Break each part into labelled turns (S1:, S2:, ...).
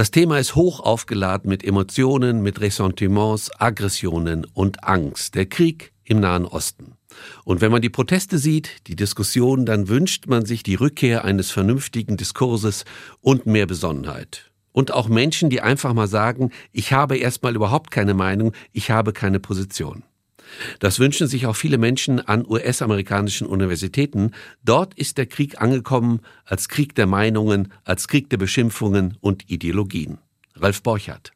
S1: Das Thema ist hoch aufgeladen mit Emotionen, mit Ressentiments, Aggressionen und Angst. Der Krieg im Nahen Osten. Und wenn man die Proteste sieht, die Diskussion, dann wünscht man sich die Rückkehr eines vernünftigen Diskurses und mehr Besonnenheit. Und auch Menschen, die einfach mal sagen, ich habe erstmal überhaupt keine Meinung, ich habe keine Position. Das wünschen sich auch viele Menschen an US-amerikanischen Universitäten. Dort ist der Krieg angekommen als Krieg der Meinungen, als Krieg der Beschimpfungen und Ideologien. Ralf Borchardt.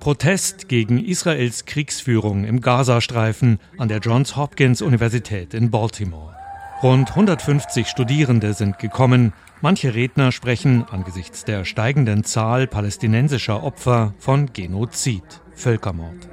S2: Protest gegen Israels Kriegsführung im Gazastreifen an der Johns Hopkins Universität in Baltimore. Rund 150 Studierende sind gekommen. Manche Redner sprechen angesichts der steigenden Zahl palästinensischer Opfer von Genozid, Völkermord.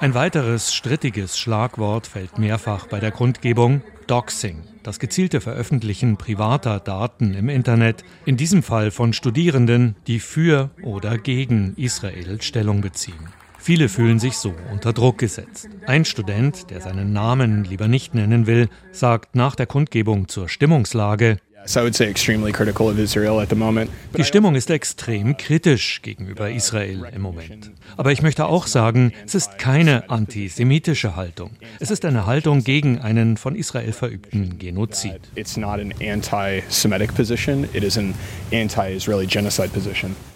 S2: Ein weiteres strittiges Schlagwort fällt mehrfach bei der Kundgebung Doxing, das gezielte Veröffentlichen privater Daten im Internet, in diesem Fall von Studierenden, die für oder gegen Israel Stellung beziehen. Viele fühlen sich so unter Druck gesetzt. Ein Student, der seinen Namen lieber nicht nennen will, sagt nach der Kundgebung zur Stimmungslage, die Stimmung ist extrem kritisch gegenüber Israel im Moment. Aber ich möchte auch sagen, es ist keine antisemitische Haltung. Es ist eine Haltung gegen einen von Israel verübten Genozid.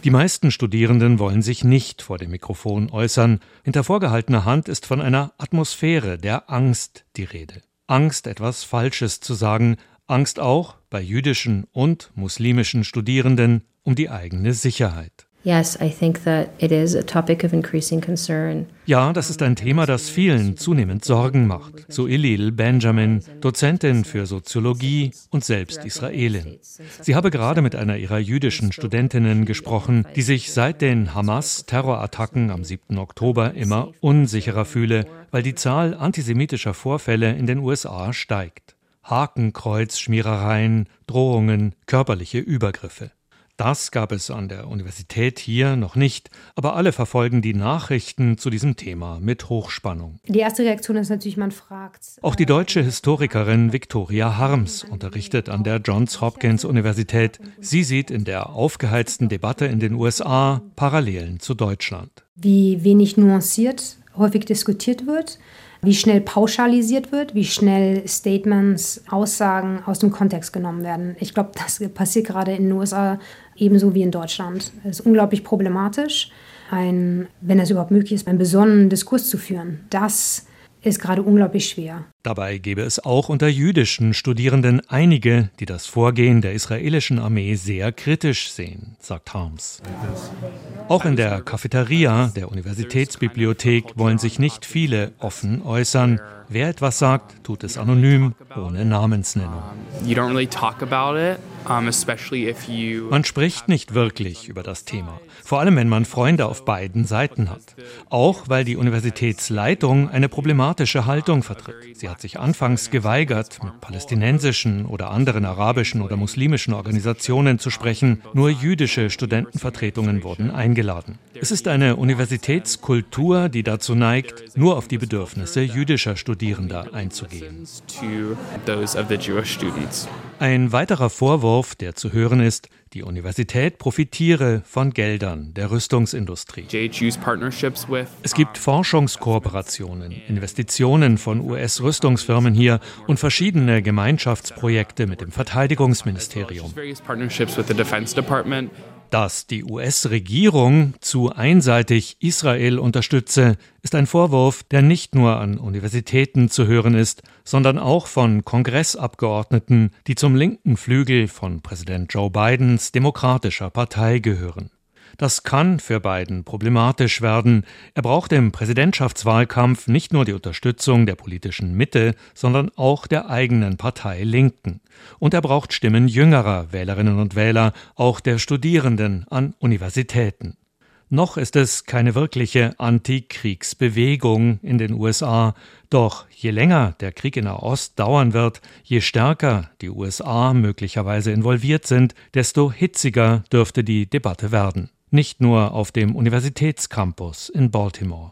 S2: Die meisten Studierenden wollen sich nicht vor dem Mikrofon äußern. Hinter vorgehaltener Hand ist von einer Atmosphäre der Angst die Rede. Angst, etwas Falsches zu sagen, Angst auch bei jüdischen und muslimischen Studierenden um die eigene Sicherheit. Ja, das ist ein Thema, das vielen zunehmend Sorgen macht. So Ilil Benjamin, Dozentin für Soziologie und selbst Israelin. Sie habe gerade mit einer ihrer jüdischen Studentinnen gesprochen, die sich seit den Hamas-Terrorattacken am 7. Oktober immer unsicherer fühle, weil die Zahl antisemitischer Vorfälle in den USA steigt. Hakenkreuzschmierereien, Drohungen, körperliche Übergriffe. Das gab es an der Universität hier noch nicht, aber alle verfolgen die Nachrichten zu diesem Thema mit Hochspannung.
S3: Die erste Reaktion ist natürlich, man fragt.
S2: Auch die deutsche Historikerin Victoria Harms unterrichtet an der Johns Hopkins Universität. Sie sieht in der aufgeheizten Debatte in den USA Parallelen zu Deutschland.
S3: Wie wenig nuanciert häufig diskutiert wird wie schnell pauschalisiert wird, wie schnell Statements, Aussagen aus dem Kontext genommen werden. Ich glaube, das passiert gerade in den USA ebenso wie in Deutschland. Es ist unglaublich problematisch, ein, wenn es überhaupt möglich ist, einen besonnenen Diskurs zu führen. Das ist gerade unglaublich schwer.
S2: Dabei gäbe es auch unter jüdischen Studierenden einige, die das Vorgehen der israelischen Armee sehr kritisch sehen, sagt Harms. Auch in der Cafeteria der Universitätsbibliothek wollen sich nicht viele offen äußern. Wer etwas sagt, tut es anonym, ohne Namensnennung. Man spricht nicht wirklich über das Thema, vor allem wenn man Freunde auf beiden Seiten hat. Auch weil die Universitätsleitung eine problematische Haltung vertritt. Sie hat sich anfangs geweigert, mit palästinensischen oder anderen arabischen oder muslimischen Organisationen zu sprechen. Nur jüdische Studentenvertretungen wurden eingeladen. Es ist eine Universitätskultur, die dazu neigt, nur auf die Bedürfnisse jüdischer Studierender einzugehen. Ein weiterer Vorwurf, der zu hören ist, die Universität profitiere von Geldern der Rüstungsindustrie. Es gibt Forschungskooperationen, Investitionen von US-Rüstungsfirmen hier und verschiedene Gemeinschaftsprojekte mit dem Verteidigungsministerium. Dass die US-Regierung zu einseitig Israel unterstütze, ist ein Vorwurf, der nicht nur an Universitäten zu hören ist, sondern auch von Kongressabgeordneten, die zum linken Flügel von Präsident Joe Bidens demokratischer Partei gehören. Das kann für Biden problematisch werden. Er braucht im Präsidentschaftswahlkampf nicht nur die Unterstützung der politischen Mitte, sondern auch der eigenen Partei Linken. Und er braucht Stimmen jüngerer Wählerinnen und Wähler, auch der Studierenden an Universitäten. Noch ist es keine wirkliche Antikriegsbewegung in den USA, doch je länger der Krieg in der Ost dauern wird, je stärker die USA möglicherweise involviert sind, desto hitziger dürfte die Debatte werden nicht nur auf dem Universitätscampus in Baltimore.